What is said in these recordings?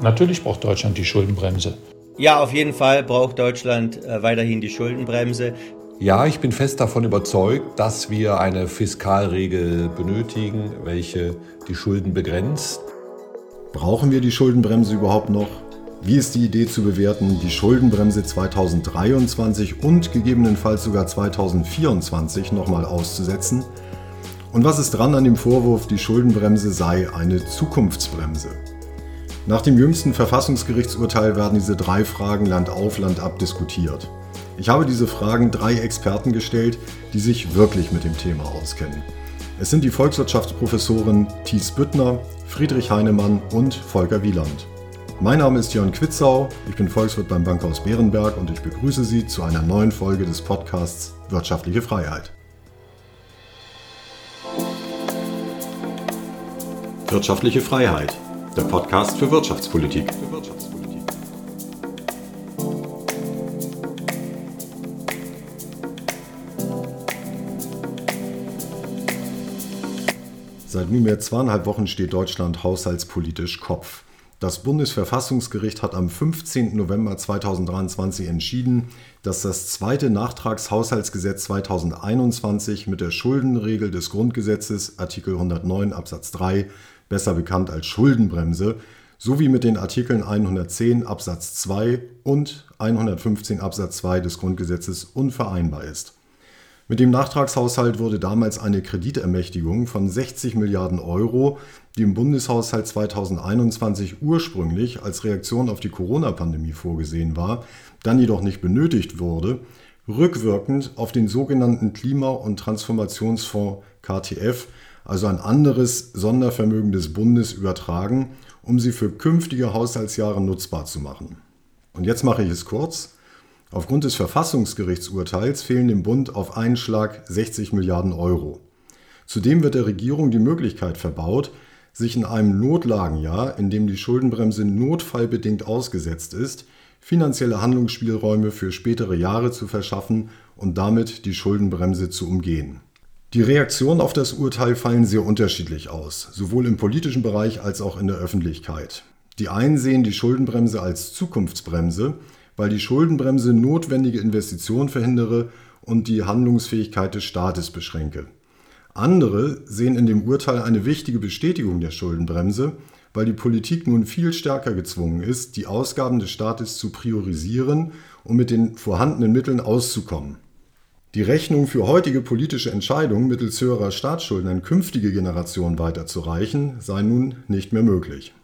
Natürlich braucht Deutschland die Schuldenbremse. Ja, auf jeden Fall braucht Deutschland äh, weiterhin die Schuldenbremse. Ja, ich bin fest davon überzeugt, dass wir eine Fiskalregel benötigen, welche die Schulden begrenzt. Brauchen wir die Schuldenbremse überhaupt noch? Wie ist die Idee zu bewerten, die Schuldenbremse 2023 und gegebenenfalls sogar 2024 nochmal auszusetzen? Und was ist dran an dem Vorwurf, die Schuldenbremse sei eine Zukunftsbremse? Nach dem jüngsten Verfassungsgerichtsurteil werden diese drei Fragen Land auf, Land ab diskutiert. Ich habe diese Fragen drei Experten gestellt, die sich wirklich mit dem Thema auskennen. Es sind die Volkswirtschaftsprofessoren Thies Büttner, Friedrich Heinemann und Volker Wieland. Mein Name ist Jörn Quitzau, ich bin Volkswirt beim Bankhaus Bärenberg und ich begrüße Sie zu einer neuen Folge des Podcasts Wirtschaftliche Freiheit. Wirtschaftliche Freiheit der Podcast für Wirtschaftspolitik. Seit nunmehr zweieinhalb Wochen steht Deutschland haushaltspolitisch Kopf. Das Bundesverfassungsgericht hat am 15. November 2023 entschieden, dass das zweite Nachtragshaushaltsgesetz 2021 mit der Schuldenregel des Grundgesetzes Artikel 109 Absatz 3 besser bekannt als Schuldenbremse, sowie mit den Artikeln 110 Absatz 2 und 115 Absatz 2 des Grundgesetzes unvereinbar ist. Mit dem Nachtragshaushalt wurde damals eine Kreditermächtigung von 60 Milliarden Euro, die im Bundeshaushalt 2021 ursprünglich als Reaktion auf die Corona-Pandemie vorgesehen war, dann jedoch nicht benötigt wurde, rückwirkend auf den sogenannten Klima- und Transformationsfonds KTF also ein anderes Sondervermögen des Bundes übertragen, um sie für künftige Haushaltsjahre nutzbar zu machen. Und jetzt mache ich es kurz. Aufgrund des Verfassungsgerichtsurteils fehlen dem Bund auf einen Schlag 60 Milliarden Euro. Zudem wird der Regierung die Möglichkeit verbaut, sich in einem Notlagenjahr, in dem die Schuldenbremse notfallbedingt ausgesetzt ist, finanzielle Handlungsspielräume für spätere Jahre zu verschaffen und damit die Schuldenbremse zu umgehen. Die Reaktionen auf das Urteil fallen sehr unterschiedlich aus, sowohl im politischen Bereich als auch in der Öffentlichkeit. Die einen sehen die Schuldenbremse als Zukunftsbremse, weil die Schuldenbremse notwendige Investitionen verhindere und die Handlungsfähigkeit des Staates beschränke. Andere sehen in dem Urteil eine wichtige Bestätigung der Schuldenbremse, weil die Politik nun viel stärker gezwungen ist, die Ausgaben des Staates zu priorisieren und mit den vorhandenen Mitteln auszukommen. Die Rechnung für heutige politische Entscheidungen mittels höherer Staatsschulden an künftige Generationen weiterzureichen, sei nun nicht mehr möglich.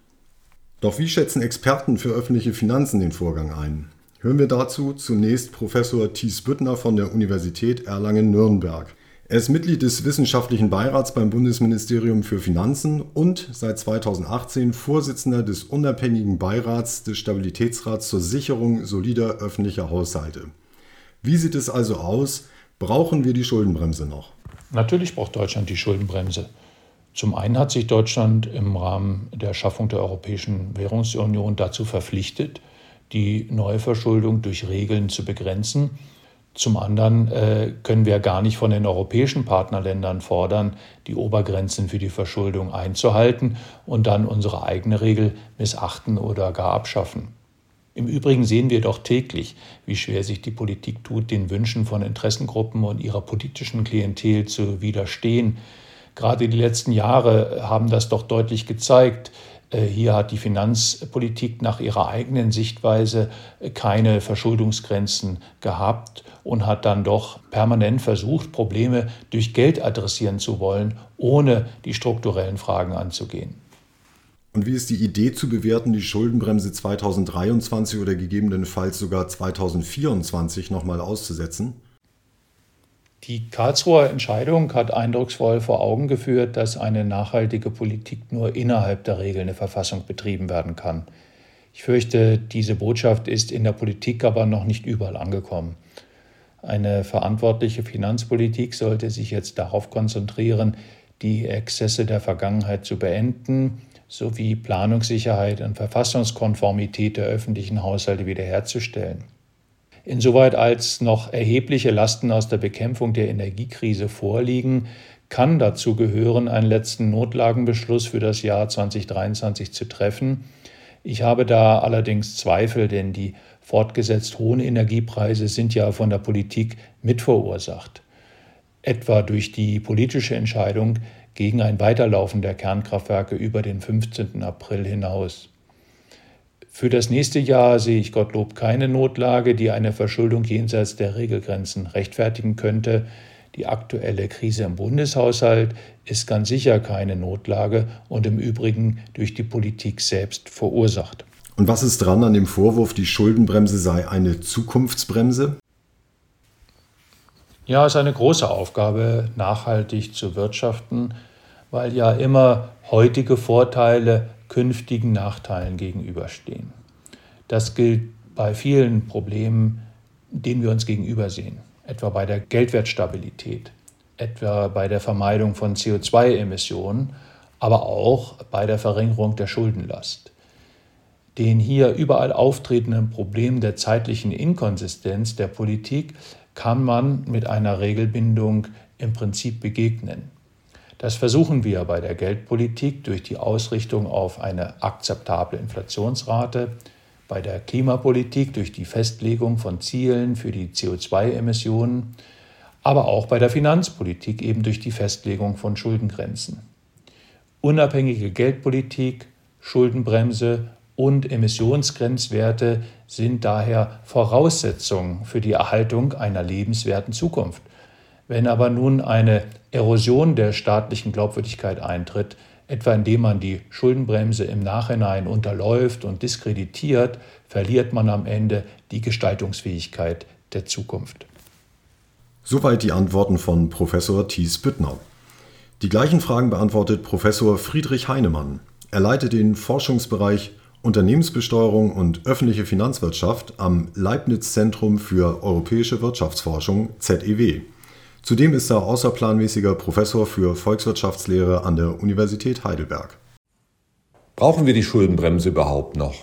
Doch wie schätzen Experten für öffentliche Finanzen den Vorgang ein? Hören wir dazu zunächst Professor Thies Büttner von der Universität Erlangen-Nürnberg. Er ist Mitglied des Wissenschaftlichen Beirats beim Bundesministerium für Finanzen und seit 2018 Vorsitzender des unabhängigen Beirats des Stabilitätsrats zur Sicherung solider öffentlicher Haushalte. Wie sieht es also aus, Brauchen wir die Schuldenbremse noch? Natürlich braucht Deutschland die Schuldenbremse. Zum einen hat sich Deutschland im Rahmen der Schaffung der Europäischen Währungsunion dazu verpflichtet, die Neuverschuldung durch Regeln zu begrenzen. Zum anderen äh, können wir gar nicht von den europäischen Partnerländern fordern, die Obergrenzen für die Verschuldung einzuhalten und dann unsere eigene Regel missachten oder gar abschaffen. Im Übrigen sehen wir doch täglich, wie schwer sich die Politik tut, den Wünschen von Interessengruppen und ihrer politischen Klientel zu widerstehen. Gerade die letzten Jahre haben das doch deutlich gezeigt. Äh, hier hat die Finanzpolitik nach ihrer eigenen Sichtweise keine Verschuldungsgrenzen gehabt und hat dann doch permanent versucht, Probleme durch Geld adressieren zu wollen, ohne die strukturellen Fragen anzugehen. Und wie ist die Idee zu bewerten, die Schuldenbremse 2023 oder gegebenenfalls sogar 2024 nochmal auszusetzen? Die Karlsruher Entscheidung hat eindrucksvoll vor Augen geführt, dass eine nachhaltige Politik nur innerhalb der Regeln der Verfassung betrieben werden kann. Ich fürchte, diese Botschaft ist in der Politik aber noch nicht überall angekommen. Eine verantwortliche Finanzpolitik sollte sich jetzt darauf konzentrieren, die Exzesse der Vergangenheit zu beenden, sowie Planungssicherheit und Verfassungskonformität der öffentlichen Haushalte wiederherzustellen. Insoweit als noch erhebliche Lasten aus der Bekämpfung der Energiekrise vorliegen, kann dazu gehören, einen letzten Notlagenbeschluss für das Jahr 2023 zu treffen. Ich habe da allerdings Zweifel, denn die fortgesetzt hohen Energiepreise sind ja von der Politik mitverursacht, etwa durch die politische Entscheidung gegen ein Weiterlaufen der Kernkraftwerke über den 15. April hinaus. Für das nächste Jahr sehe ich Gottlob keine Notlage, die eine Verschuldung jenseits der Regelgrenzen rechtfertigen könnte. Die aktuelle Krise im Bundeshaushalt ist ganz sicher keine Notlage und im Übrigen durch die Politik selbst verursacht. Und was ist dran an dem Vorwurf, die Schuldenbremse sei eine Zukunftsbremse? Ja, es ist eine große Aufgabe, nachhaltig zu wirtschaften, weil ja immer heutige Vorteile künftigen Nachteilen gegenüberstehen. Das gilt bei vielen Problemen, denen wir uns gegenübersehen, etwa bei der Geldwertstabilität, etwa bei der Vermeidung von CO2-Emissionen, aber auch bei der Verringerung der Schuldenlast. Den hier überall auftretenden Problem der zeitlichen Inkonsistenz der Politik kann man mit einer Regelbindung im Prinzip begegnen. Das versuchen wir bei der Geldpolitik durch die Ausrichtung auf eine akzeptable Inflationsrate, bei der Klimapolitik durch die Festlegung von Zielen für die CO2-Emissionen, aber auch bei der Finanzpolitik eben durch die Festlegung von Schuldengrenzen. Unabhängige Geldpolitik, Schuldenbremse und Emissionsgrenzwerte sind daher Voraussetzungen für die Erhaltung einer lebenswerten Zukunft. Wenn aber nun eine Erosion der staatlichen Glaubwürdigkeit eintritt, etwa indem man die Schuldenbremse im Nachhinein unterläuft und diskreditiert, verliert man am Ende die Gestaltungsfähigkeit der Zukunft. Soweit die Antworten von Professor Thies Büttner. Die gleichen Fragen beantwortet Professor Friedrich Heinemann. Er leitet den Forschungsbereich Unternehmensbesteuerung und öffentliche Finanzwirtschaft am Leibniz Zentrum für europäische Wirtschaftsforschung ZEW. Zudem ist er außerplanmäßiger Professor für Volkswirtschaftslehre an der Universität Heidelberg. Brauchen wir die Schuldenbremse überhaupt noch?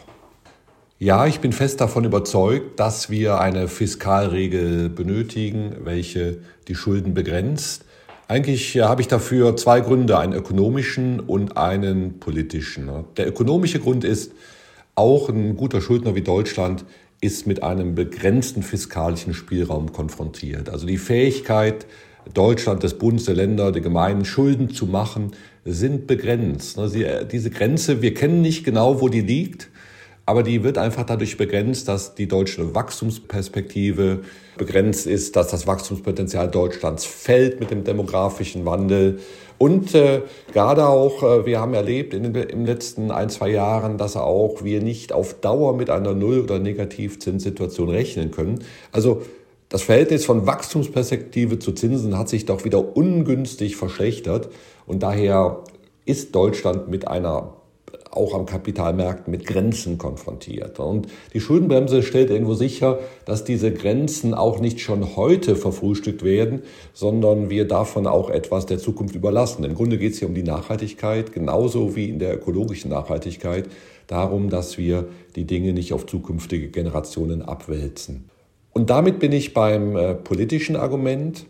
Ja, ich bin fest davon überzeugt, dass wir eine Fiskalregel benötigen, welche die Schulden begrenzt. Eigentlich äh, habe ich dafür zwei Gründe, einen ökonomischen und einen politischen. Der ökonomische Grund ist, auch ein guter Schuldner wie Deutschland ist mit einem begrenzten fiskalischen Spielraum konfrontiert. Also die Fähigkeit Deutschland, des Bundes, der Länder, der Gemeinden Schulden zu machen, sind begrenzt. Äh, diese Grenze, wir kennen nicht genau, wo die liegt, aber die wird einfach dadurch begrenzt, dass die deutsche Wachstumsperspektive begrenzt ist, dass das Wachstumspotenzial Deutschlands fällt mit dem demografischen Wandel. Und äh, gerade auch, äh, wir haben erlebt in den im letzten ein, zwei Jahren, dass auch wir nicht auf Dauer mit einer Null- oder Negativzinssituation rechnen können. Also das Verhältnis von Wachstumsperspektive zu Zinsen hat sich doch wieder ungünstig verschlechtert. Und daher ist Deutschland mit einer auch am Kapitalmärkten mit Grenzen konfrontiert. Und die Schuldenbremse stellt irgendwo sicher, dass diese Grenzen auch nicht schon heute verfrühstückt werden, sondern wir davon auch etwas der Zukunft überlassen. Im Grunde geht es hier um die Nachhaltigkeit, genauso wie in der ökologischen Nachhaltigkeit, darum, dass wir die Dinge nicht auf zukünftige Generationen abwälzen. Und damit bin ich beim äh, politischen Argument,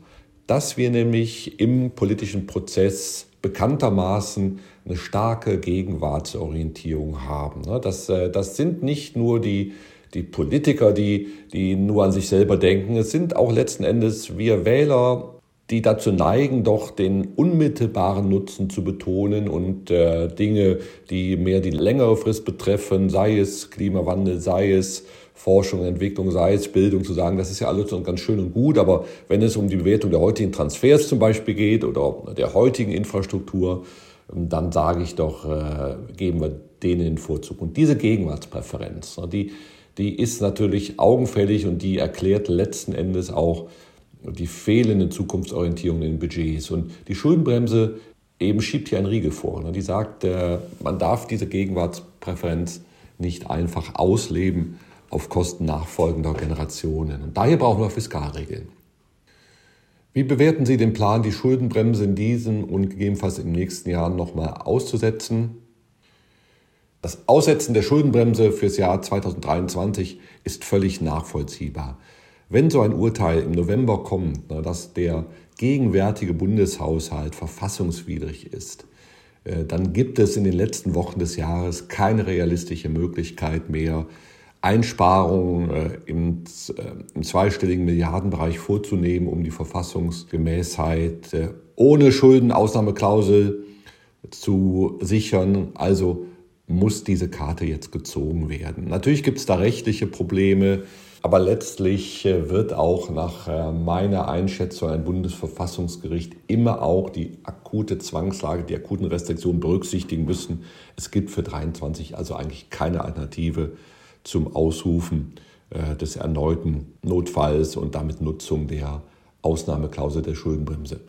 dass wir nämlich im politischen Prozess bekanntermaßen eine starke Gegenwartsorientierung haben. Ne? Das, äh, das sind nicht nur die, die Politiker, die, die nur an sich selber denken, es sind auch letzten Endes wir Wähler, die dazu neigen, doch den unmittelbaren Nutzen zu betonen und äh, Dinge, die mehr die längere Frist betreffen, sei es Klimawandel, sei es Forschung, Entwicklung, sei es Bildung, zu sagen, das ist ja alles ganz schön und gut, aber wenn es um die Bewertung der heutigen Transfers zum Beispiel geht oder der heutigen Infrastruktur, dann sage ich doch, äh, geben wir denen den Vorzug. Und diese Gegenwartspräferenz, die, die ist natürlich augenfällig und die erklärt letzten Endes auch die fehlende Zukunftsorientierung in Budgets. Und die Schuldenbremse eben schiebt hier einen Riegel vor. Die sagt, äh, man darf diese Gegenwartspräferenz nicht einfach ausleben auf Kosten nachfolgender Generationen. Und daher brauchen wir Fiskalregeln. Wie bewerten Sie den Plan, die Schuldenbremse in diesem und gegebenenfalls im nächsten Jahr nochmal auszusetzen? Das Aussetzen der Schuldenbremse fürs Jahr 2023 ist völlig nachvollziehbar. Wenn so ein Urteil im November kommt, dass der gegenwärtige Bundeshaushalt verfassungswidrig ist, äh, dann gibt es in den letzten Wochen des Jahres keine realistische Möglichkeit mehr, Einsparungen äh, im, äh, im zweistelligen Milliardenbereich vorzunehmen, um die Verfassungsgemäßheit ohne Schuldenausnahmeklausel zu sichern. Also muss diese Karte jetzt gezogen werden. Natürlich gibt es da rechtliche Probleme. Aber letztlich äh, wird auch nach äh, meiner Einschätzung ein Bundesverfassungsgericht immer auch die akute Zwangslage, die akuten Restriktionen berücksichtigen müssen. Es gibt für 23 also eigentlich keine Alternative zum Ausrufen äh, des erneuten Notfalls und damit Nutzung der Ausnahmeklausel der Schuldenbremse.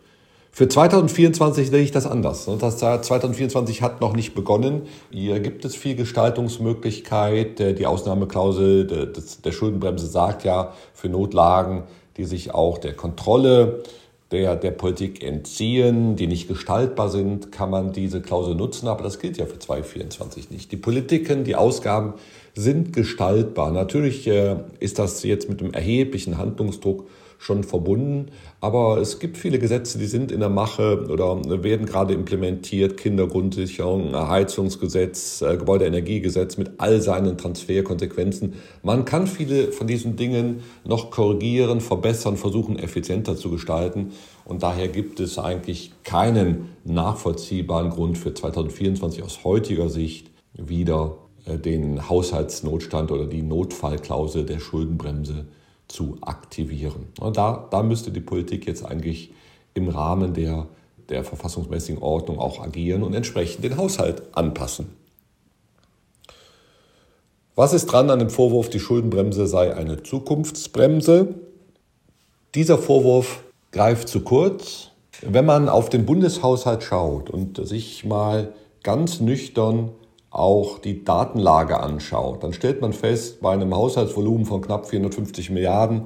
Für 2024 sehe ich das anders. Das Jahr 2024 hat noch nicht begonnen. Hier gibt es viel Gestaltungsmöglichkeit. Die Ausnahmeklausel der Schuldenbremse sagt ja für Notlagen, die sich auch der Kontrolle der, der Politik entziehen, die nicht gestaltbar sind, kann man diese Klausel nutzen. Aber das gilt ja für 2024 nicht. Die Politiken, die Ausgaben sind gestaltbar. Natürlich äh, ist das jetzt mit einem erheblichen Handlungsdruck schon verbunden. Aber es gibt viele Gesetze, die sind in der Mache oder werden gerade implementiert. Kindergrundsicherung, Heizungsgesetz, äh, Gebäudeenergiegesetz mit all seinen Transferkonsequenzen. Man kann viele von diesen Dingen noch korrigieren, verbessern, versuchen effizienter zu gestalten. Und daher gibt es eigentlich keinen nachvollziehbaren Grund für 2024 aus heutiger Sicht wieder äh, den Haushaltsnotstand oder die Notfallklausel der Schuldenbremse zu aktivieren. Da, da müsste die Politik jetzt eigentlich im Rahmen der, der verfassungsmäßigen Ordnung auch agieren und entsprechend den Haushalt anpassen. Was ist dran an dem Vorwurf, die Schuldenbremse sei eine Zukunftsbremse? Dieser Vorwurf greift zu kurz. Wenn man auf den Bundeshaushalt schaut und sich mal ganz nüchtern auch die Datenlage anschaut, dann stellt man fest, bei einem Haushaltsvolumen von knapp 450 Milliarden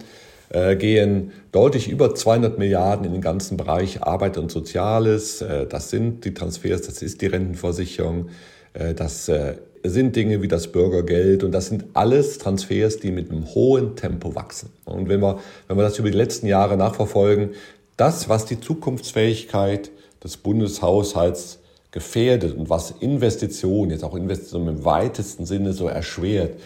äh, gehen deutlich über 200 Milliarden in den ganzen Bereich Arbeit und Soziales. Äh, das sind die Transfers, das ist die Rentenversicherung, äh, das äh, sind Dinge wie das Bürgergeld und das sind alles Transfers, die mit einem hohen Tempo wachsen. Und wenn wir, wenn wir das über die letzten Jahre nachverfolgen, das, was die Zukunftsfähigkeit des Bundeshaushalts gefährdet und was Investitionen, jetzt auch Investitionen im weitesten Sinne so erschwert,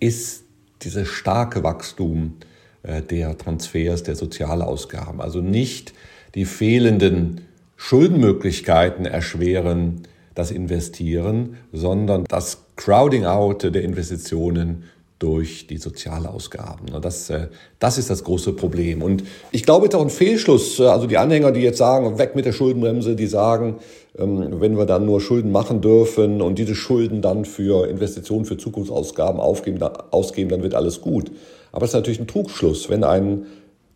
ist dieses starke Wachstum äh, der Transfers, der Sozialausgaben. Also nicht die fehlenden Schuldenmöglichkeiten erschweren das Investieren, sondern das Crowding out der Investitionen durch die Sozialausgaben. Das, äh, das ist das große Problem. Und ich glaube, es ist auch ein Fehlschluss. Äh, also die Anhänger, die jetzt sagen, weg mit der Schuldenbremse, die sagen, ähm, wenn wir dann nur Schulden machen dürfen und diese Schulden dann für Investitionen, für Zukunftsausgaben aufgeben, ausgeben, dann wird alles gut. Aber es ist natürlich ein Trugschluss. Wenn ein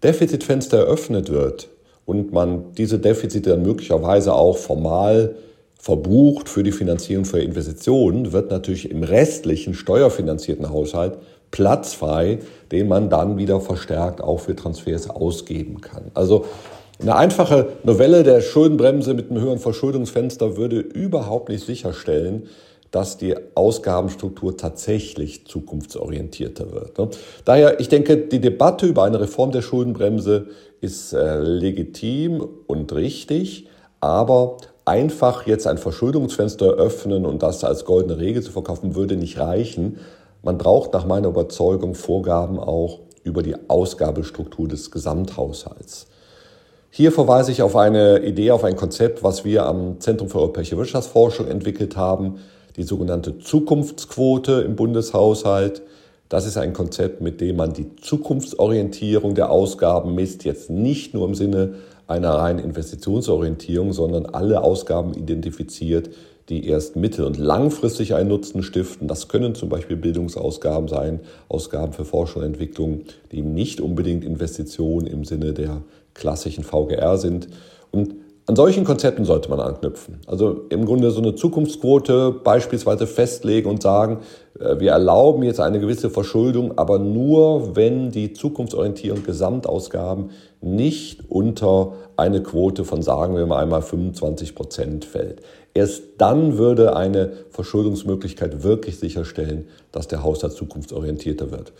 Defizitfenster eröffnet wird und man diese Defizite dann möglicherweise auch formal verbucht für die Finanzierung für Investitionen, wird natürlich im restlichen steuerfinanzierten Haushalt Platz frei, den man dann wieder verstärkt auch für Transfers ausgeben kann. Also eine einfache Novelle der Schuldenbremse mit einem höheren Verschuldungsfenster würde überhaupt nicht sicherstellen, dass die Ausgabenstruktur tatsächlich zukunftsorientierter wird. Ne? Daher, ich denke, die Debatte über eine Reform der Schuldenbremse ist äh, legitim und richtig, aber einfach jetzt ein Verschuldungsfenster öffnen und das als goldene Regel zu verkaufen, würde nicht reichen. Man braucht nach meiner Überzeugung Vorgaben auch über die Ausgabestruktur des Gesamthaushalts. Hier verweise ich auf eine Idee, auf ein Konzept, was wir am Zentrum für europäische Wirtschaftsforschung entwickelt haben, die sogenannte Zukunftsquote im Bundeshaushalt. Das ist ein Konzept, mit dem man die Zukunftsorientierung der Ausgaben misst, jetzt nicht nur im Sinne einer reinen Investitionsorientierung, sondern alle Ausgaben identifiziert, die erst mittel- und langfristig einen Nutzen stiften. Das können zum Beispiel Bildungsausgaben sein, Ausgaben für Forschung und Entwicklung, die nicht unbedingt Investitionen im Sinne der klassischen VGR sind. Und an solchen Konzepten sollte man anknüpfen. Also im Grunde so eine Zukunftsquote beispielsweise festlegen und sagen, äh, wir erlauben jetzt eine gewisse Verschuldung, aber nur, wenn die zukunftsorientierenden Gesamtausgaben nicht unter eine Quote von, sagen wir mal einmal, 25 Prozent fällt. Erst dann würde eine Verschuldungsmöglichkeit wirklich sicherstellen, dass der Haushalt zukunftsorientierter wird.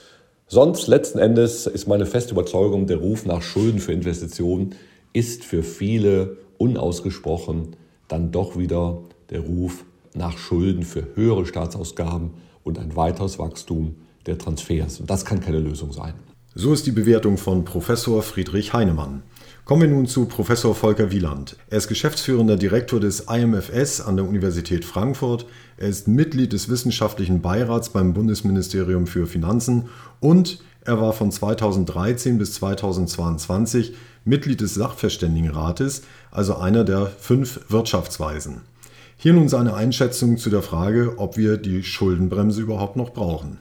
Sonst letzten Endes ist meine feste Überzeugung, der Ruf nach Schulden für Investitionen ist für viele unausgesprochen dann doch wieder der Ruf nach Schulden für höhere Staatsausgaben und ein weiteres Wachstum der Transfers. Und das kann keine Lösung sein. So ist die Bewertung von Professor Friedrich Heinemann. Kommen wir nun zu Professor Volker Wieland. Er ist geschäftsführender Direktor des IMFS an der Universität Frankfurt. Er ist Mitglied des wissenschaftlichen Beirats beim Bundesministerium für Finanzen und er war von 2013 bis 2022 Mitglied des Sachverständigenrates, also einer der fünf Wirtschaftsweisen. Hier nun seine Einschätzung zu der Frage, ob wir die Schuldenbremse überhaupt noch brauchen.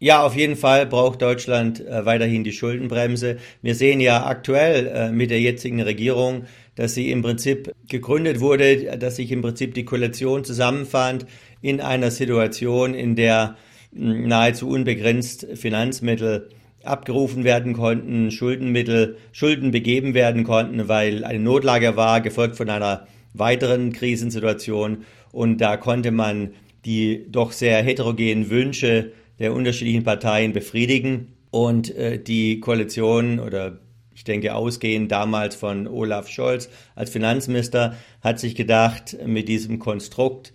Ja, auf jeden Fall braucht Deutschland äh, weiterhin die Schuldenbremse. Wir sehen ja aktuell äh, mit der jetzigen Regierung, dass sie im Prinzip gegründet wurde, dass sich im Prinzip die Koalition zusammenfand in einer Situation, in der nahezu unbegrenzt Finanzmittel abgerufen werden konnten, Schuldenmittel, Schulden begeben werden konnten, weil eine Notlage war, gefolgt von einer weiteren Krisensituation. Und da konnte man die doch sehr heterogenen Wünsche der unterschiedlichen Parteien befriedigen. Und äh, die Koalition oder ich denke ausgehend damals von Olaf Scholz als Finanzminister hat sich gedacht, mit diesem Konstrukt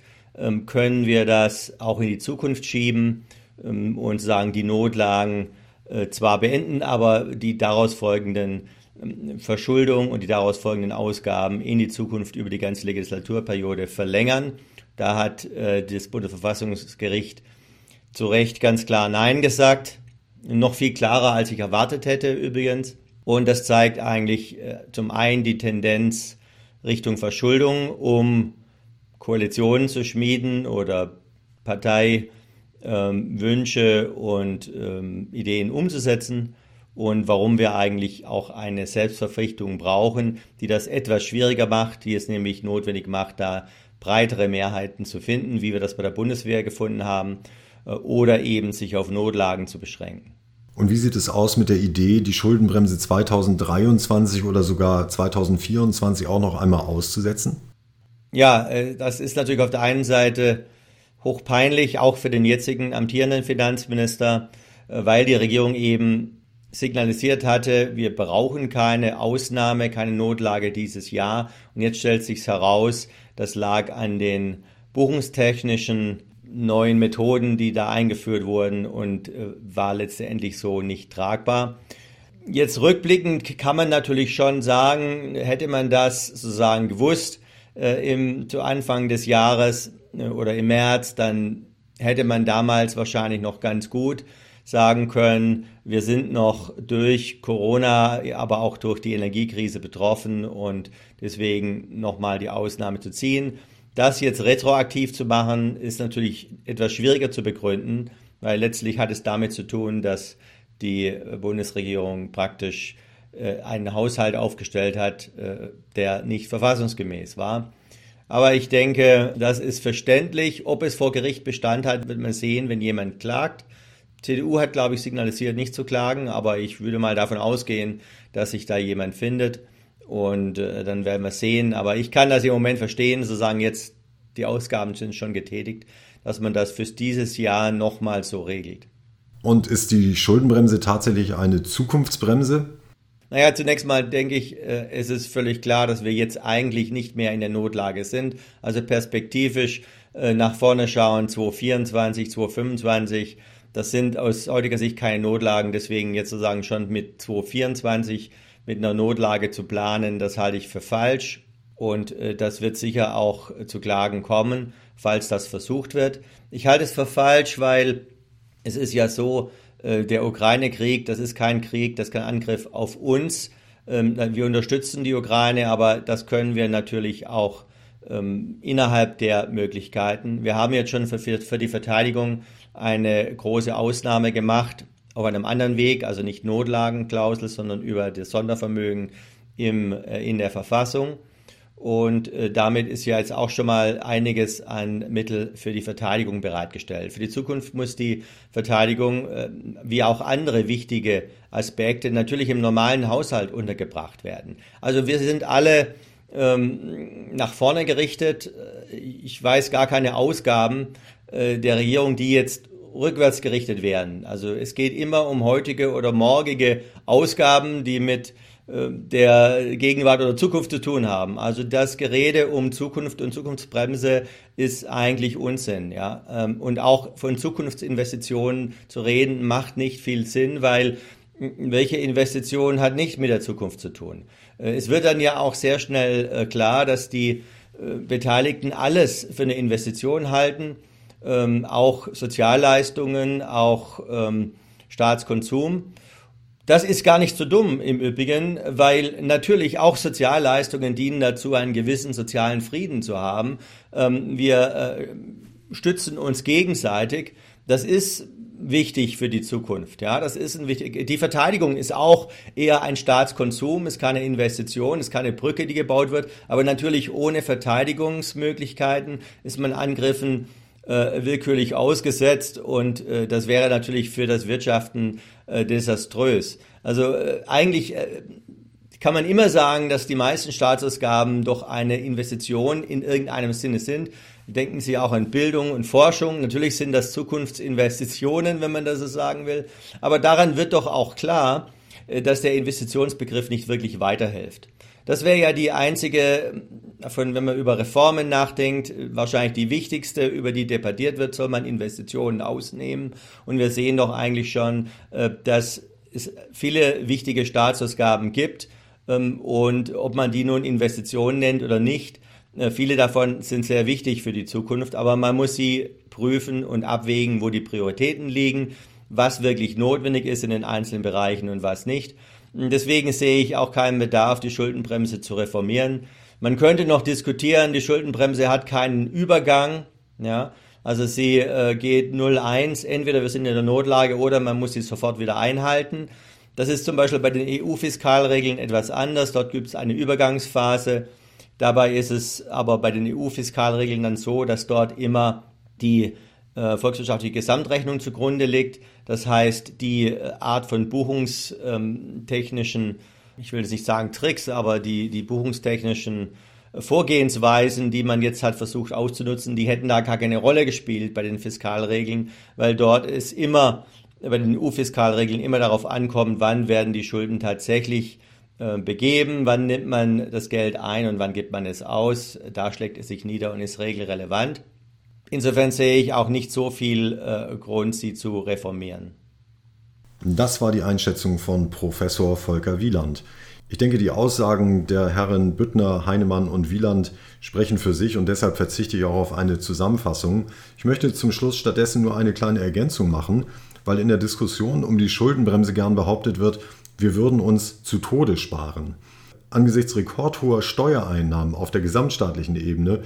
können wir das auch in die Zukunft schieben ähm, und sagen, die Notlagen äh, zwar beenden, aber die daraus folgenden ähm, Verschuldung und die daraus folgenden Ausgaben in die Zukunft über die ganze Legislaturperiode verlängern. Da hat äh, das Bundesverfassungsgericht zu Recht ganz klar Nein gesagt. Noch viel klarer, als ich erwartet hätte übrigens. Und das zeigt eigentlich äh, zum einen die Tendenz Richtung Verschuldung, um Koalitionen zu schmieden oder Parteiwünsche ähm, und ähm, Ideen umzusetzen und warum wir eigentlich auch eine Selbstverpflichtung brauchen, die das etwas schwieriger macht, die es nämlich notwendig macht, da breitere Mehrheiten zu finden, wie wir das bei der Bundeswehr gefunden haben äh, oder eben sich auf Notlagen zu beschränken. Und wie sieht es aus mit der Idee, die Schuldenbremse 2023 oder sogar 2024 auch noch einmal auszusetzen? Ja, äh, das ist natürlich auf der einen Seite hochpeinlich, auch für den jetzigen amtierenden Finanzminister, äh, weil die Regierung eben signalisiert hatte, wir brauchen keine Ausnahme, keine Notlage dieses Jahr. Und jetzt stellt sich heraus, das lag an den buchungstechnischen neuen Methoden, die da eingeführt wurden und äh, war letztendlich so nicht tragbar. Jetzt rückblickend kann man natürlich schon sagen, hätte man das sozusagen gewusst äh, im, zu Anfang des Jahres äh, oder im März, dann hätte man damals wahrscheinlich noch ganz gut sagen können, wir sind noch durch Corona, aber auch durch die Energiekrise betroffen und deswegen nochmal die Ausnahme zu ziehen. Das jetzt retroaktiv zu machen, ist natürlich etwas schwieriger zu begründen, weil letztlich hat es damit zu tun, dass die Bundesregierung praktisch einen Haushalt aufgestellt hat, äh, der nicht verfassungsgemäß war. Aber ich denke, das ist verständlich. Ob es vor Gericht Bestand hat, wird man sehen, wenn jemand klagt. CDU hat, glaube ich, signalisiert, nicht zu klagen, aber ich würde mal davon ausgehen, dass sich da jemand findet. Und äh, dann werden wir sehen. Aber ich kann das im Moment verstehen, sozusagen jetzt die Ausgaben sind schon getätigt, dass man das für dieses Jahr nochmal so regelt. Und ist die Schuldenbremse tatsächlich eine Zukunftsbremse? Naja, zunächst mal denke ich, äh, es ist völlig klar, dass wir jetzt eigentlich nicht mehr in der Notlage sind. Also perspektivisch äh, nach vorne schauen, 2024, 2025, das sind aus heutiger Sicht keine Notlagen. Deswegen jetzt sozusagen schon mit 2024 mit einer Notlage zu planen, das halte ich für falsch. Und äh, das wird sicher auch zu Klagen kommen, falls das versucht wird. Ich halte es für falsch, weil es ist ja so, der Ukraine-Krieg, das ist kein Krieg, das ist kein Angriff auf uns. Ähm, wir unterstützen die Ukraine, aber das können wir natürlich auch ähm, innerhalb der Möglichkeiten. Wir haben jetzt schon für, für die Verteidigung eine große Ausnahme gemacht auf einem anderen Weg, also nicht Notlagenklausel, sondern über das Sondervermögen im, äh, in der Verfassung. Und äh, damit ist ja jetzt auch schon mal einiges an Mittel für die Verteidigung bereitgestellt. Für die Zukunft muss die Verteidigung, äh, wie auch andere wichtige Aspekte, natürlich im normalen Haushalt untergebracht werden. Also wir sind alle ähm, nach vorne gerichtet. Ich weiß gar keine Ausgaben äh, der Regierung, die jetzt rückwärts gerichtet werden. Also es geht immer um heutige oder morgige Ausgaben, die mit äh, der Gegenwart oder Zukunft zu tun haben. Also das Gerede um Zukunft und Zukunftsbremse ist eigentlich Unsinn, ja. Ähm, und auch von Zukunftsinvestitionen zu reden macht nicht viel Sinn, weil welche Investition hat nicht mit der Zukunft zu tun. Äh, es wird dann ja auch sehr schnell äh, klar, dass die Beteiligten alles für eine Investition halten, ähm, auch Sozialleistungen, auch ähm, Staatskonsum. Das ist gar nicht so dumm im Übrigen, weil natürlich auch Sozialleistungen dienen dazu, einen gewissen sozialen Frieden zu haben. Ähm, wir äh, stützen uns gegenseitig. Das ist wichtig für die Zukunft. Ja, das ist ein wichtig. Die Verteidigung ist auch eher ein Staatskonsum, ist keine Investition, ist keine Brücke, die gebaut wird. Aber natürlich ohne Verteidigungsmöglichkeiten ist man Angriffen äh, willkürlich ausgesetzt und äh, das wäre natürlich für das Wirtschaften äh, desaströs. Also äh, eigentlich äh, kann man immer sagen, dass die meisten Staatsausgaben doch eine Investition in irgendeinem Sinne sind. Denken Sie auch an Bildung und Forschung. Natürlich sind das Zukunftsinvestitionen, wenn man das so sagen will. Aber daran wird doch auch klar, äh, dass der Investitionsbegriff nicht wirklich weiterhilft. Das wäre ja die einzige, von, wenn man über Reformen nachdenkt, wahrscheinlich die wichtigste, über die debattiert wird, soll man Investitionen ausnehmen. Und wir sehen doch eigentlich schon, äh, dass es viele wichtige Staatsausgaben gibt. Ähm, und ob man die nun Investitionen nennt oder nicht, äh, viele davon sind sehr wichtig für die Zukunft, aber man muss sie prüfen und abwägen, wo die Prioritäten liegen, was wirklich notwendig ist in den einzelnen Bereichen und was nicht. Deswegen sehe ich auch keinen Bedarf, die Schuldenbremse zu reformieren. Man könnte noch diskutieren, die Schuldenbremse hat keinen Übergang. Ja, also sie äh, geht 0,1, entweder wir sind in der Notlage oder man muss sie sofort wieder einhalten. Das ist zum Beispiel bei den EU-Fiskalregeln etwas anders. Dort gibt es eine Übergangsphase. Dabei ist es aber bei den EU-Fiskalregeln dann so, dass dort immer die volkswirtschaftliche Gesamtrechnung zugrunde liegt. Das heißt, die äh, Art von buchungstechnischen, ähm, ich will jetzt nicht sagen Tricks, aber die, die buchungstechnischen Vorgehensweisen, die man jetzt halt versucht auszunutzen, die hätten da gar keine Rolle gespielt bei den Fiskalregeln, weil dort ist immer, bei den EU-Fiskalregeln immer darauf ankommt, wann werden die Schulden tatsächlich äh, begeben, wann nimmt man das Geld ein und wann gibt man es aus. Da schlägt es sich nieder und ist regelrelevant. Insofern sehe ich auch nicht so viel äh, Grund, sie zu reformieren. Das war die Einschätzung von Professor Volker Wieland. Ich denke, die Aussagen der Herren Büttner, Heinemann und Wieland sprechen für sich und deshalb verzichte ich auch auf eine Zusammenfassung. Ich möchte zum Schluss stattdessen nur eine kleine Ergänzung machen, weil in der Diskussion um die Schuldenbremse gern behauptet wird, wir würden uns zu Tode sparen. Angesichts rekordhoher Steuereinnahmen auf der gesamtstaatlichen Ebene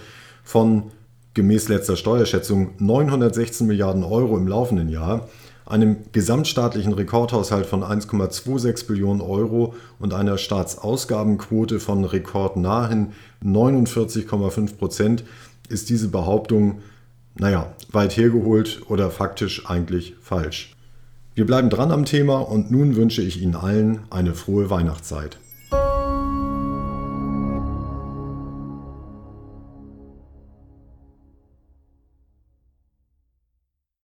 von gemäß letzter Steuerschätzung 916 Milliarden Euro im laufenden Jahr, einem gesamtstaatlichen Rekordhaushalt von 1,26 Billionen Euro und einer Staatsausgabenquote von rekordnahen 49,5 Prozent ist diese Behauptung, naja, weit hergeholt oder faktisch eigentlich falsch. Wir bleiben dran am Thema und nun wünsche ich Ihnen allen eine frohe Weihnachtszeit.